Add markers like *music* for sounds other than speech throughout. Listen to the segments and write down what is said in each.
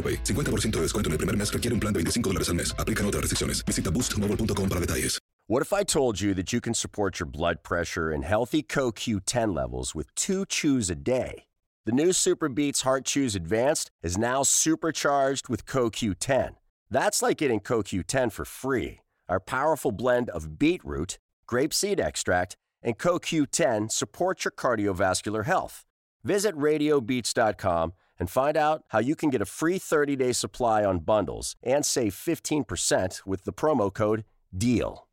AroPay. 50% de descuento en el primer mes requiere un plan de 25 dólares al mes. Aplican otras restricciones. Visita boostmobile.com para detalles. What if I told you that you can support your blood pressure and healthy CoQ10 levels with two chews a day? The new Super Beats Heart Chews Advanced is now supercharged with CoQ10. That's like getting CoQ10 for free. Our powerful blend of beetroot, grapeseed extract, and CoQ10 supports your cardiovascular health. Visit radiobeats.com and find out how you can get a free 30 day supply on bundles and save 15% with the promo code DEAL.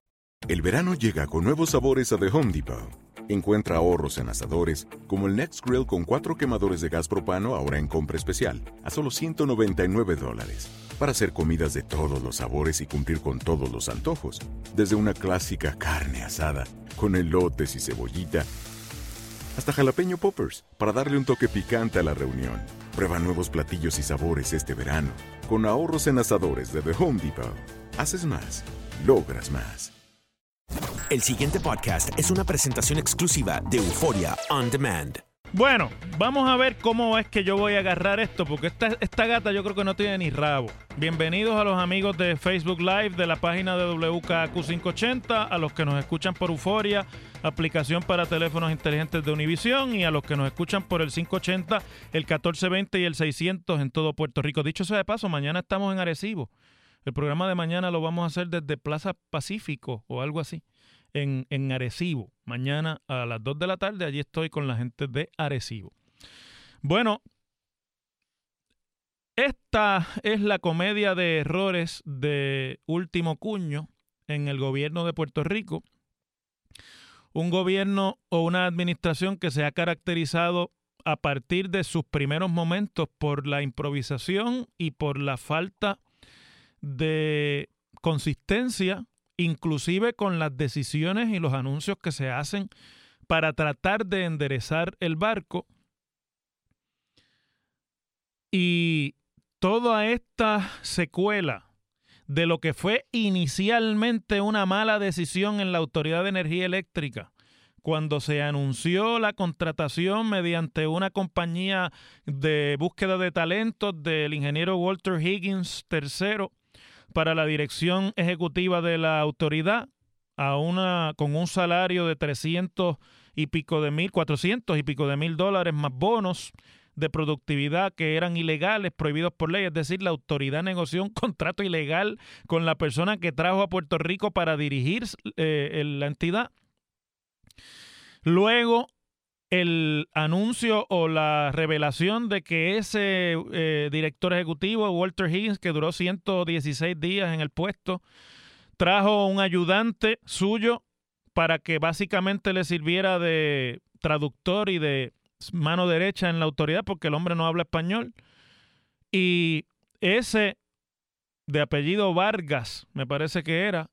El verano llega con nuevos sabores a The Home Depot. Encuentra ahorros en asadores, como el Next Grill con cuatro quemadores de gas propano ahora en compra especial, a solo 199 dólares. Para hacer comidas de todos los sabores y cumplir con todos los antojos. Desde una clásica carne asada, con elotes y cebollita, hasta jalapeño poppers, para darle un toque picante a la reunión. Prueba nuevos platillos y sabores este verano, con ahorros en asadores de The Home Depot. Haces más, logras más. El siguiente podcast es una presentación exclusiva de Euforia On Demand. Bueno, vamos a ver cómo es que yo voy a agarrar esto, porque esta, esta gata yo creo que no tiene ni rabo. Bienvenidos a los amigos de Facebook Live de la página de WKQ580, a los que nos escuchan por Euforia, aplicación para teléfonos inteligentes de Univision, y a los que nos escuchan por el 580, el 1420 y el 600 en todo Puerto Rico. Dicho sea de paso, mañana estamos en Arecibo. El programa de mañana lo vamos a hacer desde Plaza Pacífico o algo así en, en Arecibo. Mañana a las 2 de la tarde, allí estoy con la gente de Arecibo. Bueno, esta es la comedia de errores de último cuño en el gobierno de Puerto Rico. Un gobierno o una administración que se ha caracterizado a partir de sus primeros momentos por la improvisación y por la falta de consistencia inclusive con las decisiones y los anuncios que se hacen para tratar de enderezar el barco. Y toda esta secuela de lo que fue inicialmente una mala decisión en la Autoridad de Energía Eléctrica, cuando se anunció la contratación mediante una compañía de búsqueda de talentos del ingeniero Walter Higgins III, para la dirección ejecutiva de la autoridad a una con un salario de 300 y pico de mil, 400 y pico de mil dólares más bonos de productividad que eran ilegales, prohibidos por ley. Es decir, la autoridad negoció un *laughs* contrato ilegal con la persona que trajo a Puerto Rico para dirigir eh, la entidad. Luego el anuncio o la revelación de que ese eh, director ejecutivo, Walter Higgins, que duró 116 días en el puesto, trajo un ayudante suyo para que básicamente le sirviera de traductor y de mano derecha en la autoridad, porque el hombre no habla español. Y ese de apellido Vargas, me parece que era,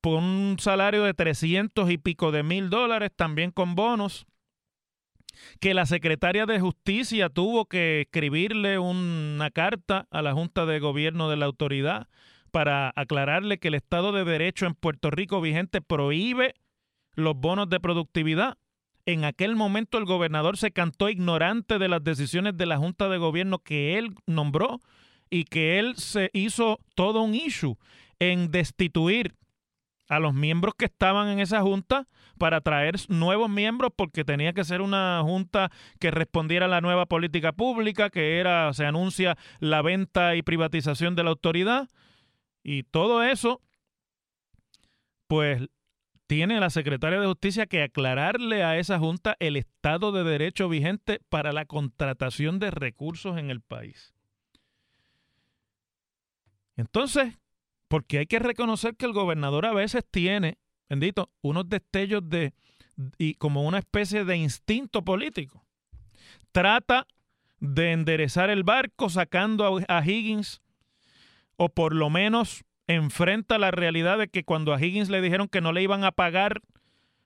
por un salario de 300 y pico de mil dólares, también con bonos que la secretaria de Justicia tuvo que escribirle una carta a la Junta de Gobierno de la autoridad para aclararle que el Estado de Derecho en Puerto Rico vigente prohíbe los bonos de productividad. En aquel momento el gobernador se cantó ignorante de las decisiones de la Junta de Gobierno que él nombró y que él se hizo todo un issue en destituir a los miembros que estaban en esa junta para traer nuevos miembros porque tenía que ser una junta que respondiera a la nueva política pública, que era, se anuncia la venta y privatización de la autoridad. Y todo eso pues tiene la secretaria de Justicia que aclararle a esa Junta el estado de derecho vigente para la contratación de recursos en el país. Entonces, porque hay que reconocer que el gobernador a veces tiene, bendito, unos destellos de, y como una especie de instinto político. Trata de enderezar el barco sacando a, Higgins, o por lo menos enfrenta la realidad de que cuando a Higgins le dijeron que no le iban a pagar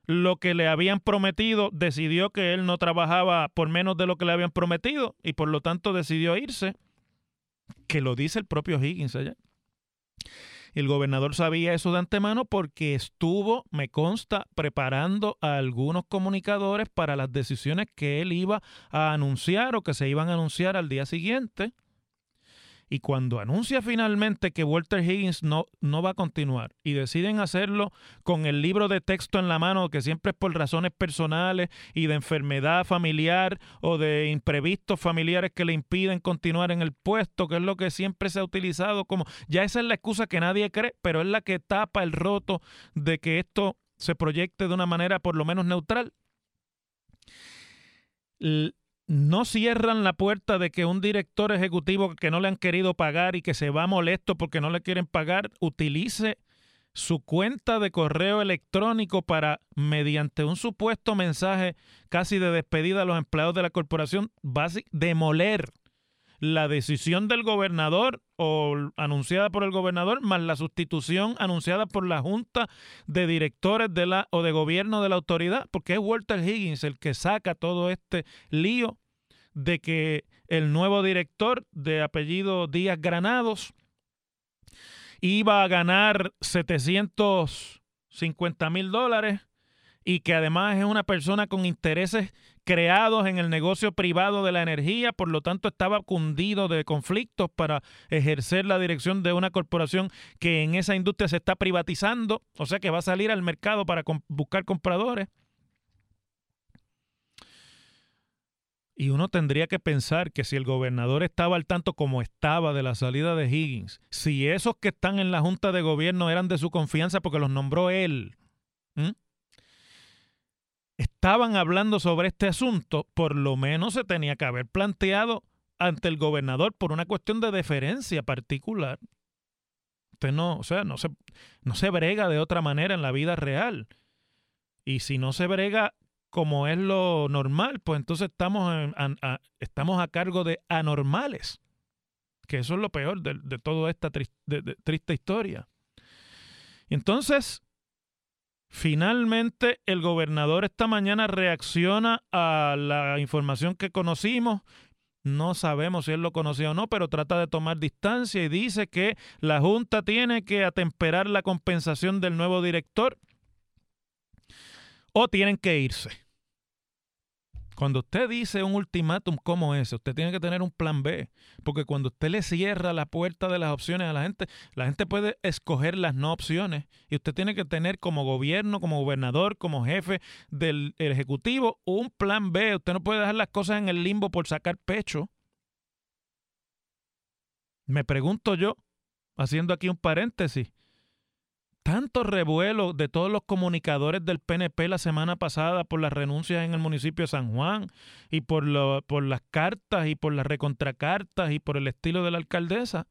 lo que le habían prometido, decidió que él no trabajaba por menos de lo que le habían prometido y por lo tanto decidió irse, que lo dice el propio Higgins allá. El gobernador sabía eso de antemano porque estuvo, me consta, preparando a algunos comunicadores para las decisiones que él iba a anunciar o que se iban a anunciar al día siguiente. Y cuando anuncia finalmente que Walter Higgins no, no va a continuar y deciden hacerlo con el libro de texto en la mano, que siempre es por razones personales y de enfermedad familiar o de imprevistos familiares que le impiden continuar en el puesto, que es lo que siempre se ha utilizado como, ya esa es la excusa que nadie cree, pero es la que tapa el roto de que esto se proyecte de una manera por lo menos neutral no cierran la puerta de que un director ejecutivo que no le han querido pagar y que se va molesto porque no le quieren pagar, utilice su cuenta de correo electrónico para, mediante un supuesto mensaje casi de despedida a los empleados de la corporación, demoler la decisión del gobernador o anunciada por el gobernador más la sustitución anunciada por la junta de directores de la o de gobierno de la autoridad, porque es Walter Higgins el que saca todo este lío de que el nuevo director de apellido Díaz Granados iba a ganar 750 mil dólares y que además es una persona con intereses creados en el negocio privado de la energía, por lo tanto estaba cundido de conflictos para ejercer la dirección de una corporación que en esa industria se está privatizando, o sea que va a salir al mercado para buscar compradores. Y uno tendría que pensar que si el gobernador estaba al tanto como estaba de la salida de Higgins, si esos que están en la Junta de Gobierno eran de su confianza porque los nombró él, estaban hablando sobre este asunto, por lo menos se tenía que haber planteado ante el gobernador por una cuestión de deferencia particular. Usted no, o sea, no se, no se brega de otra manera en la vida real. Y si no se brega como es lo normal, pues entonces estamos, a, estamos a cargo de anormales, que eso es lo peor de, de toda esta triste historia. Entonces, finalmente, el gobernador esta mañana reacciona a la información que conocimos. No sabemos si él lo conocía o no, pero trata de tomar distancia y dice que la Junta tiene que atemperar la compensación del nuevo director o tienen que irse. Cuando usted dice un ultimátum como ese, usted tiene que tener un plan B, porque cuando usted le cierra la puerta de las opciones a la gente, la gente puede escoger las no opciones y usted tiene que tener como gobierno, como gobernador, como jefe del ejecutivo un plan B. Usted no puede dejar las cosas en el limbo por sacar pecho. Me pregunto yo, haciendo aquí un paréntesis, tanto revuelo de todos los comunicadores del PNP la semana pasada por las renuncias en el municipio de San Juan y por, lo, por las cartas y por las recontracartas y por el estilo de la alcaldesa,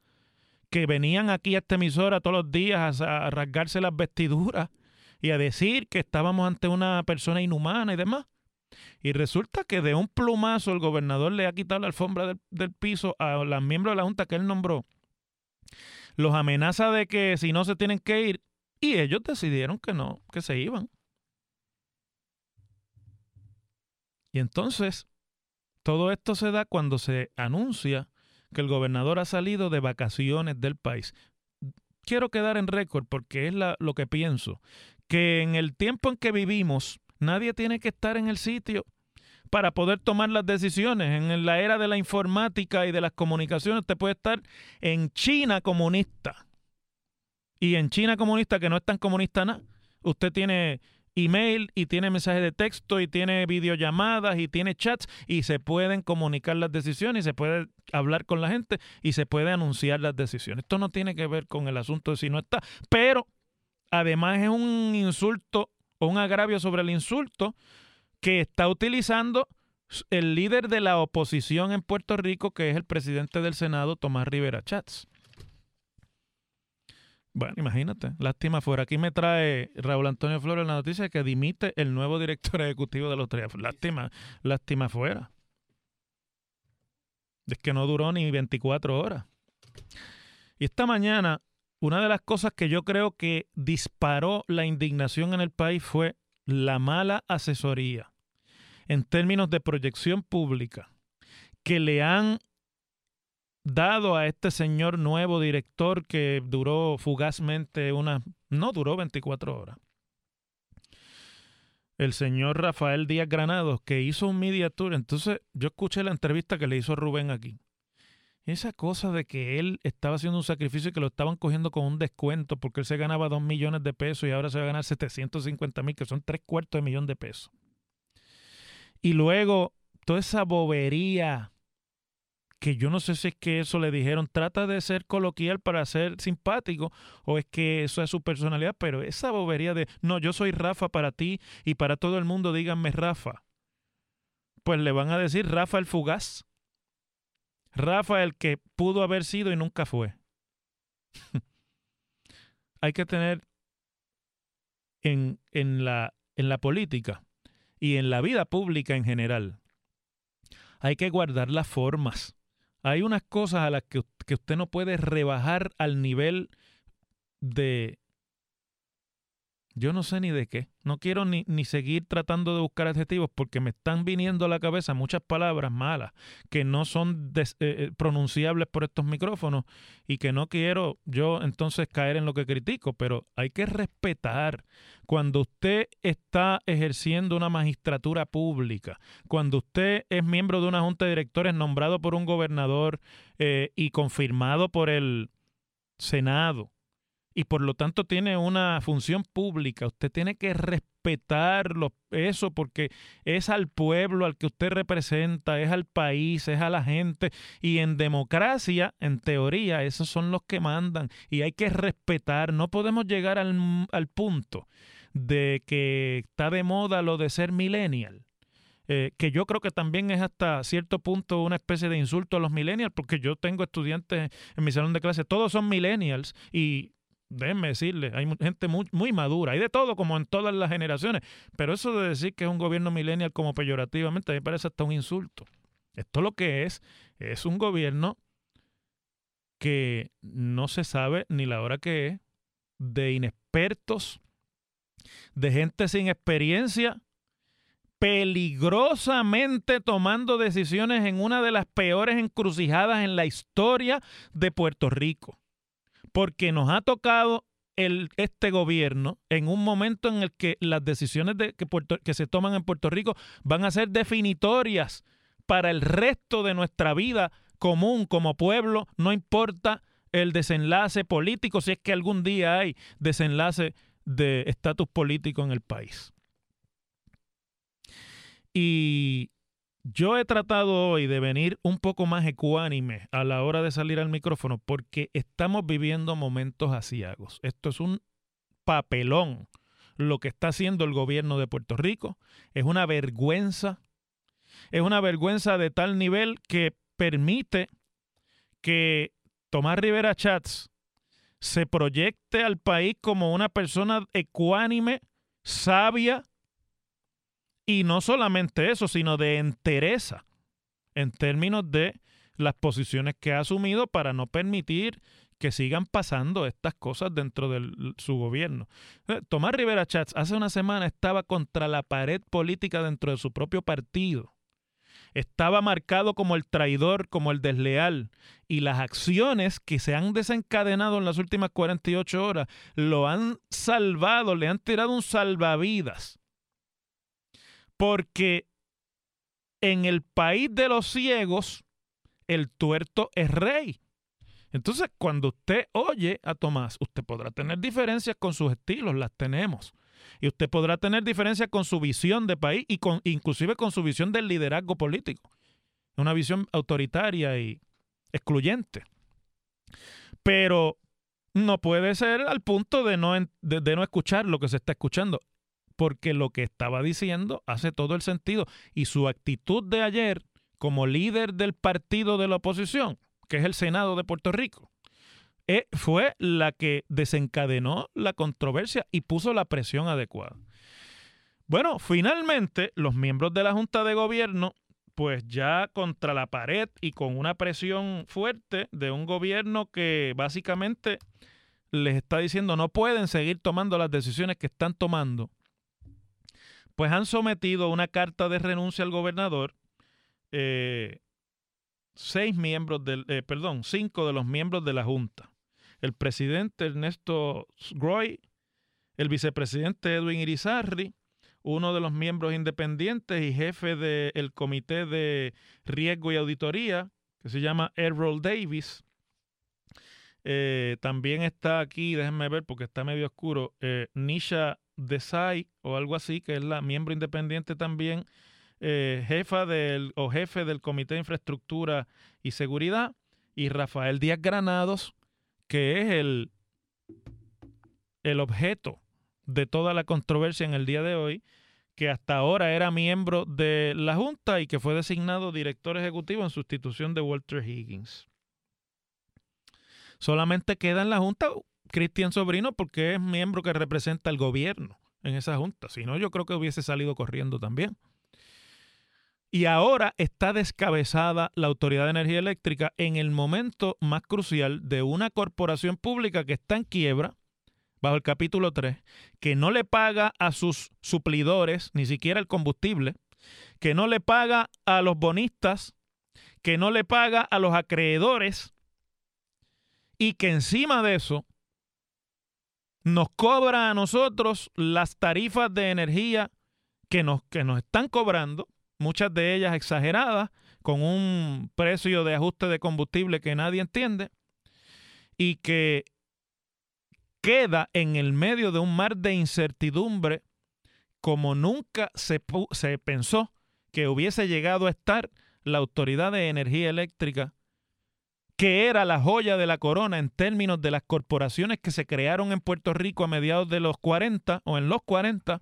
que venían aquí a esta emisora todos los días a, rasgarse las vestiduras y a decir que estábamos ante una persona inhumana y demás. Y resulta que de un plumazo el gobernador le ha quitado la alfombra del, del piso a los miembros de la Junta que él nombró. Los amenaza de que si no se tienen que ir, y ellos decidieron que no, que se iban. Y entonces, todo esto se da cuando se anuncia que el gobernador ha salido de vacaciones del país. Quiero quedar en récord porque es lo que pienso, que en el tiempo en que vivimos, nadie tiene que estar en el sitio para poder tomar las decisiones. En la era de la informática y de las comunicaciones, usted puede estar en China comunista y en China comunista, que no es tan comunista nada, usted tiene email y tiene mensajes de texto y tiene videollamadas y tiene chats y se pueden comunicar las decisiones y se puede hablar con la gente y se puede anunciar las decisiones. Esto no tiene que ver con el asunto de si no está, pero además es un insulto o un agravio sobre el insulto que está utilizando el líder de la oposición en Puerto Rico, que es el presidente del Senado, Tomás Rivera Chats. Bueno, imagínate, lástima fuera. Aquí me trae Raúl Antonio Flores la noticia que dimite el nuevo director ejecutivo de los tres. Lástima, lástima fuera. Es que no duró ni 24 horas. Y esta mañana, una de las cosas que yo creo que disparó la indignación en el país fue la mala asesoría en términos de proyección pública que le han dado a este señor nuevo director que duró fugazmente una, no duró 24 horas. El señor Rafael Díaz Granados, que hizo un media tour. Entonces, yo escuché la entrevista que le hizo Rubén aquí. Esa cosa de que él estaba haciendo un sacrificio y que lo estaban cogiendo con un descuento porque él se ganaba 2 millones de pesos y ahora se va a ganar 750 mil, que son tres cuartos de millón de pesos. Y luego, toda esa bobería que yo no sé si es que eso le dijeron, trata de ser coloquial para ser simpático, o es que eso es su personalidad, pero esa bobería de, no, yo soy Rafa para ti y para todo el mundo díganme Rafa, pues le van a decir Rafa el fugaz, Rafa el que pudo haber sido y nunca fue. *laughs* Hay que tener en, en, la, en la política y en la vida pública en general, hay que guardar las formas. Hay unas cosas a las que, que usted no puede rebajar al nivel de... Yo no sé ni de qué. No quiero ni, ni seguir tratando de buscar adjetivos porque me están viniendo a la cabeza muchas palabras malas que no son eh, eh, pronunciables por estos micrófonos y que no quiero yo entonces caer en lo que critico, pero hay que respetar cuando usted está ejerciendo una magistratura pública, cuando usted es miembro de una junta de directores nombrado por un gobernador eh, y confirmado por el Senado, y por lo tanto tiene una función pública. Usted tiene que respetar eso porque es al pueblo al que usted representa, es al país, es a la gente. Y en democracia, en teoría, esos son los que mandan y hay que respetar. No podemos llegar al, al punto de que está de moda lo de ser millennial. Eh, que yo creo que también es hasta cierto punto una especie de insulto a los millennials, porque yo tengo estudiantes en mi salón de clase, todos son millennials y déjenme decirle, hay gente muy, muy, madura, hay de todo como en todas las generaciones, pero eso de decir que es un gobierno millennial como peyorativamente, a mí me parece hasta un insulto. Esto lo que es, es un gobierno que no se sabe ni la hora que es, de inexpertos, de gente sin experiencia, peligrosamente tomando decisiones en una de las peores encrucijadas en la historia de Puerto Rico. Porque nos ha tocado el, este gobierno en un momento en el que las decisiones de, que, que se toman en Puerto Rico van a ser definitorias para el resto de nuestra vida común como pueblo, no importa el desenlace político, si es que algún día hay desenlace de estatus político en el país. Y yo he tratado hoy de venir un poco más ecuánime a la hora de salir al micrófono porque estamos viviendo momentos asiagos. Esto es un papelón lo que está haciendo el gobierno de Puerto Rico. Es una vergüenza. Es una vergüenza de tal nivel que permite que Tomás Rivera Chats se proyecte al país como una persona ecuánime, sabia, y no solamente eso, sino de entereza en términos de las posiciones que ha asumido para no permitir que sigan pasando estas cosas dentro de su gobierno. Eh, Tomás Rivera Chats hace una semana estaba contra la pared política dentro de su propio partido estaba marcado como el traidor, como el desleal, y las acciones que se han desencadenado en las últimas 48 horas lo han salvado, le han tirado un salvavidas. Porque en el país de los ciegos, el tuerto es rey. Entonces, cuando usted oye a Tomás, usted podrá tener diferencias con sus estilos, las tenemos. Y usted podrá tener diferencias con su visión de país y con, inclusive con su visión del liderazgo político. Una visión autoritaria y excluyente. Pero no puede ser al punto de no, de, no escuchar lo que se está escuchando, porque lo que estaba diciendo hace todo el sentido. Y su actitud de ayer como líder del partido de la oposición, que es el Senado de Puerto Rico, eh, fue la que desencadenó la controversia y puso la presión adecuada. Bueno, finalmente los miembros de la Junta de Gobierno, pues ya contra la pared y con una presión fuerte de un gobierno que básicamente les está diciendo no pueden seguir tomando las decisiones que están tomando, pues han sometido una carta de renuncia al gobernador. Eh, seis miembros del, eh, perdón, cinco de los miembros de la Junta. El presidente Ernesto Groy, el vicepresidente Edwin Irizarry, uno de los miembros independientes y jefe del Comité de Riesgo y Auditoría, que se llama Errol Davis. Eh, también está aquí, déjenme ver porque está medio oscuro, Nisha Desai o algo así, que es la miembro independiente también, eh, jefa del o jefe del Comité de Infraestructura y Seguridad, y Rafael Díaz Granados, que es el, el objeto de toda la controversia en el día de hoy, que hasta ahora era miembro de la Junta y que fue designado director ejecutivo en sustitución de Walter Higgins. Solamente queda en la Junta Cristian Sobrino porque es miembro que representa al gobierno en esa Junta. Si no, yo creo que hubiese salido corriendo también. Y ahora está descabezada la Autoridad de Energía Eléctrica en el momento más crucial de una corporación pública que está en quiebra, bajo el capítulo 3, que no le paga a sus suplidores ni siquiera el combustible, que no le paga a los bonistas, que no le paga a los acreedores y que encima de eso nos cobra a nosotros las tarifas de energía que nos, que nos están cobrando, muchas de ellas exageradas, con un precio de ajuste de combustible que nadie entiende, y que queda en el medio de un mar de incertidumbre como nunca se, se pensó que hubiese llegado a estar la Autoridad de Energía Eléctrica, que era la joya de la corona en términos de las corporaciones que se crearon en Puerto Rico a mediados de los 40 o en los 40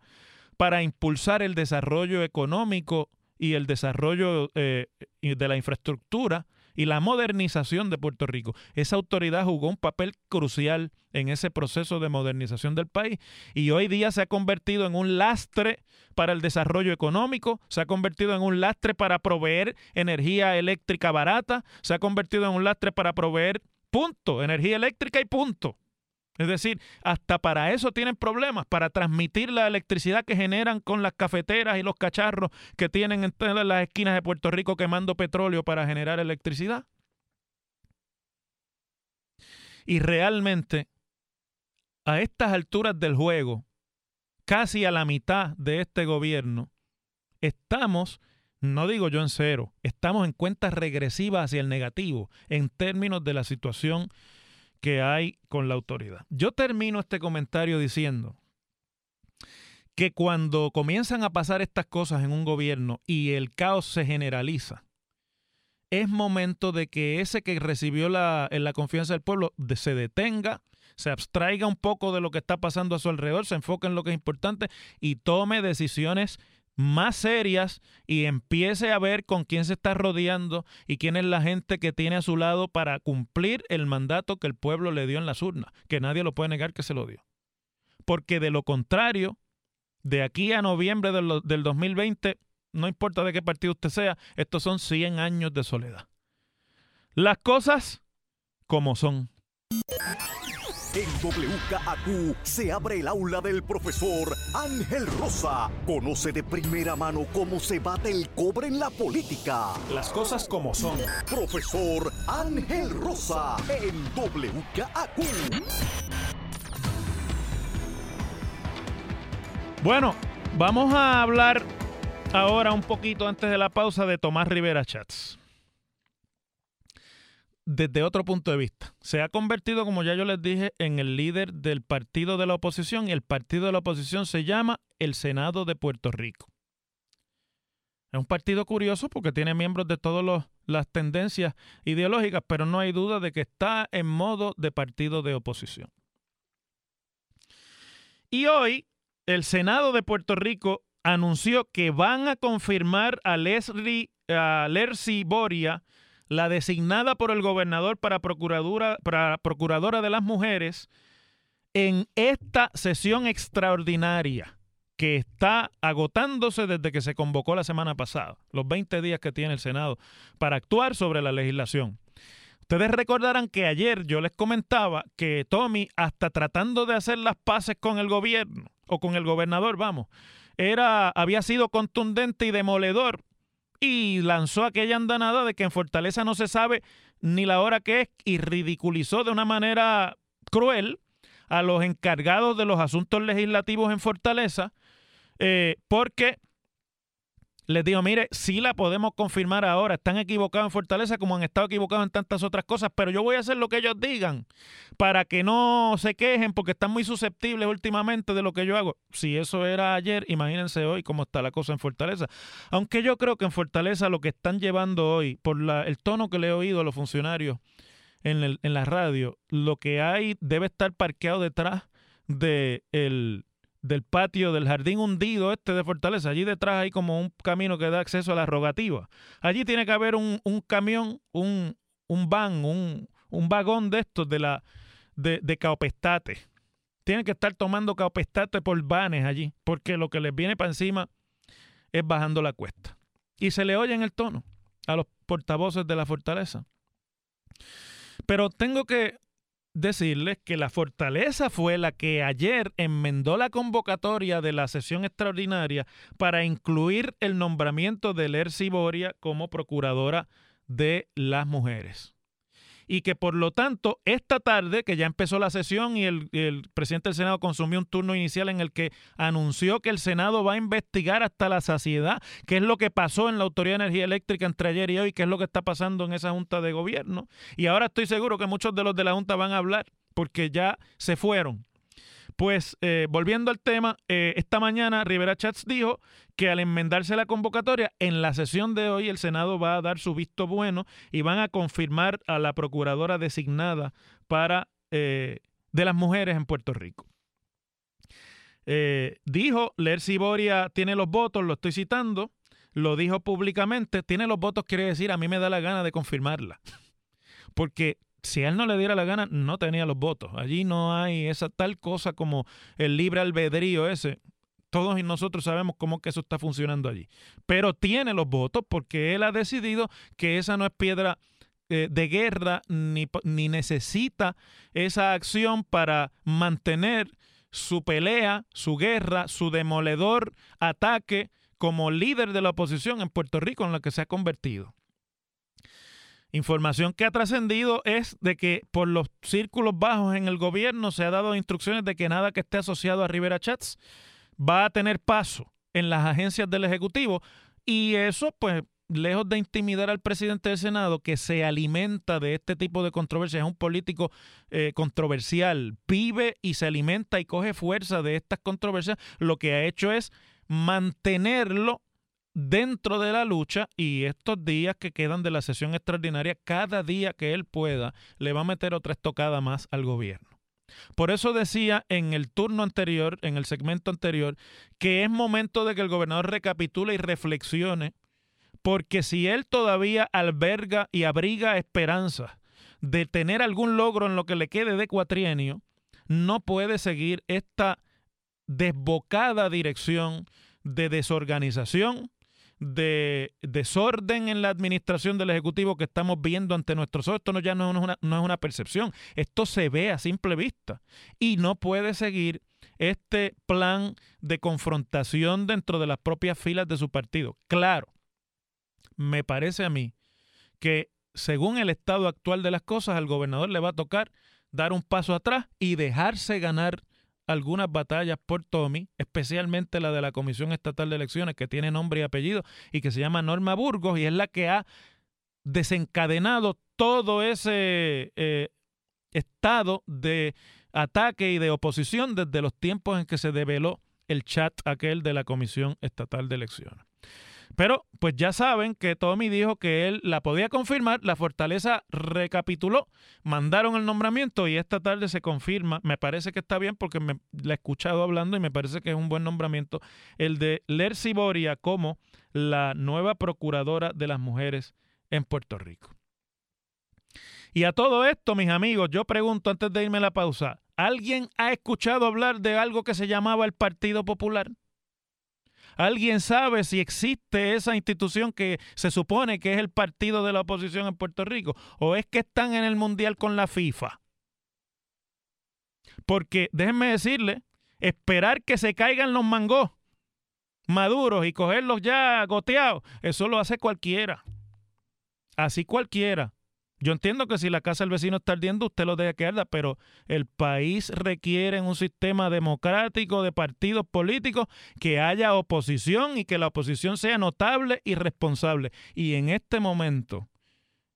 para impulsar el desarrollo económico y el desarrollo eh, de la infraestructura y la modernización de Puerto Rico. Esa autoridad jugó un papel crucial en ese proceso de modernización del país y hoy día se ha convertido en un lastre para el desarrollo económico, se ha convertido en un lastre para proveer energía eléctrica barata, se ha convertido en un lastre para proveer punto, energía eléctrica y punto. Es decir, hasta para eso tienen problemas, para transmitir la electricidad que generan con las cafeteras y los cacharros que tienen en las esquinas de Puerto Rico quemando petróleo para generar electricidad. Y realmente, a estas alturas del juego, casi a la mitad de este gobierno, estamos, no digo yo en cero, estamos en cuentas regresivas hacia el negativo en términos de la situación que hay con la autoridad. Yo termino este comentario diciendo que cuando comienzan a pasar estas cosas en un gobierno y el caos se generaliza, es momento de que ese que recibió la, confianza del pueblo se detenga, se abstraiga un poco de lo que está pasando a su alrededor, se enfoque en lo que es importante y tome decisiones más serias y empiece a ver con quién se está rodeando y quién es la gente que tiene a su lado para cumplir el mandato que el pueblo le dio en las urnas, que nadie lo puede negar que se lo dio. Porque de lo contrario, de aquí a noviembre del, del 2020, no importa de qué partido usted sea, estos son 100 años de soledad. Las cosas como son. En WKAQ se abre el aula del profesor Ángel Rosa. Conoce de primera mano cómo se bate el cobre en la política. Las cosas como son. Profesor Ángel Rosa en WKAQ. Bueno, vamos a hablar ahora un poquito antes de la pausa de Tomás Rivera Chats desde otro punto de vista. Se ha convertido, como ya yo les dije, en el líder del partido de la oposición y el partido de la oposición se llama el Senado de Puerto Rico. Es un partido curioso porque tiene miembros de todos los las tendencias ideológicas, pero no hay duda de que está en modo de partido de oposición. Y hoy el Senado de Puerto Rico anunció que van a confirmar a Leslie Boria, la designada por el gobernador para procuradora, de las mujeres, en esta sesión extraordinaria que está agotándose desde que se convocó la semana pasada, los 20 días que tiene el Senado para actuar sobre la legislación. Ustedes recordarán que ayer yo les comentaba que Tommy, hasta tratando de hacer las paces con el gobierno o con el gobernador, vamos, era, había sido contundente y demoledor y lanzó aquella andanada de que en Fortaleza no se sabe ni la hora que es y ridiculizó de una manera cruel a los encargados de los asuntos legislativos en Fortaleza eh, porque les digo, mire, sí la podemos confirmar ahora. Están equivocados en Fortaleza como han estado equivocados en tantas otras cosas, pero yo voy a hacer lo que ellos digan para que no se quejen porque están muy susceptibles últimamente de lo que yo hago. Si eso era ayer, imagínense hoy cómo está la cosa en Fortaleza. Aunque yo creo que en Fortaleza lo que están llevando hoy, por la, el tono que le he oído a los funcionarios en, el, en la radio, lo que hay debe estar parqueado detrás de del patio del jardín hundido este de Fortaleza. Allí detrás hay como un camino que da acceso a la rogativa. Allí tiene que haber un, camión, un, un van, un, un, vagón de estos de la de, de caopestate. Tienen que estar tomando caopestate por vanes allí, porque lo que les viene para encima es bajando la cuesta. Y se le oye en el tono a los portavoces de la fortaleza. Pero tengo que decirles que la fortaleza fue la que ayer enmendó la convocatoria de la sesión extraordinaria para incluir el nombramiento de Lercy Boria como procuradora de las mujeres y que por lo tanto esta tarde, que ya empezó la sesión y el, presidente del Senado consumió un turno inicial en el que anunció que el Senado va a investigar hasta la saciedad qué es lo que pasó en la Autoridad de Energía Eléctrica entre ayer y hoy, qué es lo que está pasando en esa Junta de Gobierno. Y ahora estoy seguro que muchos de los de la Junta van a hablar porque ya se fueron. Pues eh, volviendo al tema, eh, esta mañana Rivera Chats dijo que al enmendarse la convocatoria, en la sesión de hoy el Senado va a dar su visto bueno y van a confirmar a la procuradora designada para eh, de las mujeres en Puerto Rico. dijo, Lercy Boria tiene los votos, lo estoy citando, lo dijo públicamente, tiene los votos quiere decir, a mí me da la gana de confirmarla. Porque si él no le diera la gana, no tenía los votos. Allí no hay esa tal cosa como el libre albedrío ese. Todos nosotros sabemos cómo que eso está funcionando allí. Pero tiene los votos porque él ha decidido que esa no es piedra eh, de guerra ni, ni necesita esa acción para mantener su pelea, su guerra, su demoledor ataque como líder de la oposición en Puerto Rico en la que se ha convertido. Información que ha trascendido es de que por los círculos bajos en el gobierno se ha dado instrucciones de que nada que esté asociado a Rivera Chats va a tener paso en las agencias del Ejecutivo. Y eso pues lejos de intimidar al presidente del Senado que se alimenta de este tipo de controversias, es un político eh, controversial, vive y se alimenta y coge fuerza de estas controversias, lo que ha hecho es mantenerlo dentro de la lucha y estos días que quedan de la sesión extraordinaria, cada día que él pueda, le va a meter otra estocada más al gobierno. Por eso decía en el turno anterior, en el segmento anterior, que es momento de que el gobernador recapitule y reflexione, porque si él todavía alberga y abriga esperanzas de tener algún logro en lo que le quede de cuatrienio, no puede seguir esta desbocada dirección de desorganización, de desorden en la administración del Ejecutivo que estamos viendo ante nuestros ojos. Esto no, ya no es, una, no es una percepción, esto se ve a simple vista y no puede seguir este plan de confrontación dentro de las propias filas de su partido. Claro, me parece a mí que según el estado actual de las cosas, al gobernador le va a tocar dar un paso atrás y dejarse ganar algunas batallas por Tommy, especialmente la de la Comisión Estatal de Elecciones, que tiene nombre y apellido y que se llama Norma Burgos, y es la que ha desencadenado todo ese eh, estado de ataque y de oposición desde los tiempos en que se develó el chat aquel de la Comisión Estatal de Elecciones. Pero pues ya saben que Tommy dijo que él la podía confirmar, la fortaleza recapituló, mandaron el nombramiento y esta tarde se confirma, me parece que está bien porque me la he escuchado hablando y me parece que es un buen nombramiento, el de Lercy Boria como la nueva procuradora de las mujeres en Puerto Rico. Y a todo esto, mis amigos, yo pregunto antes de irme a la pausa, ¿alguien ha escuchado hablar de algo que se llamaba el Partido Popular? ¿Alguien sabe si existe esa institución que se supone que es el partido de la oposición en Puerto Rico? ¿O es que están en el Mundial con la FIFA? Porque déjenme decirle, esperar que se caigan los mangos maduros y cogerlos ya goteados, eso lo hace cualquiera. Así cualquiera. Yo entiendo que si la casa del vecino está ardiendo, usted lo deja que arda, pero el país requiere un sistema democrático de partidos políticos que haya oposición y que la oposición sea notable y responsable. Y en este momento,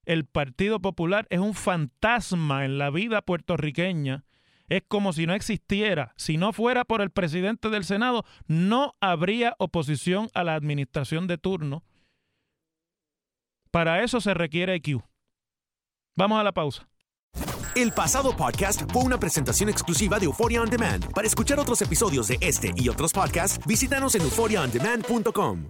el Partido Popular es un fantasma en la vida puertorriqueña. Es como si no existiera. Si no fuera por el presidente del Senado, no habría oposición a la administración de turno. Para eso se requiere IQ. Vamos a la pausa. El pasado podcast fue una presentación exclusiva de Euphoria On Demand. Para escuchar otros episodios de este y otros podcasts, visítanos en euphoriaondemand.com.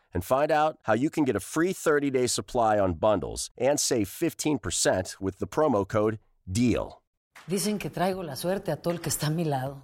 and find out how you can get a free 30-day supply on bundles and save 15% with the promo code DEAL. Dicen que traigo la suerte a todo el que está a mi lado.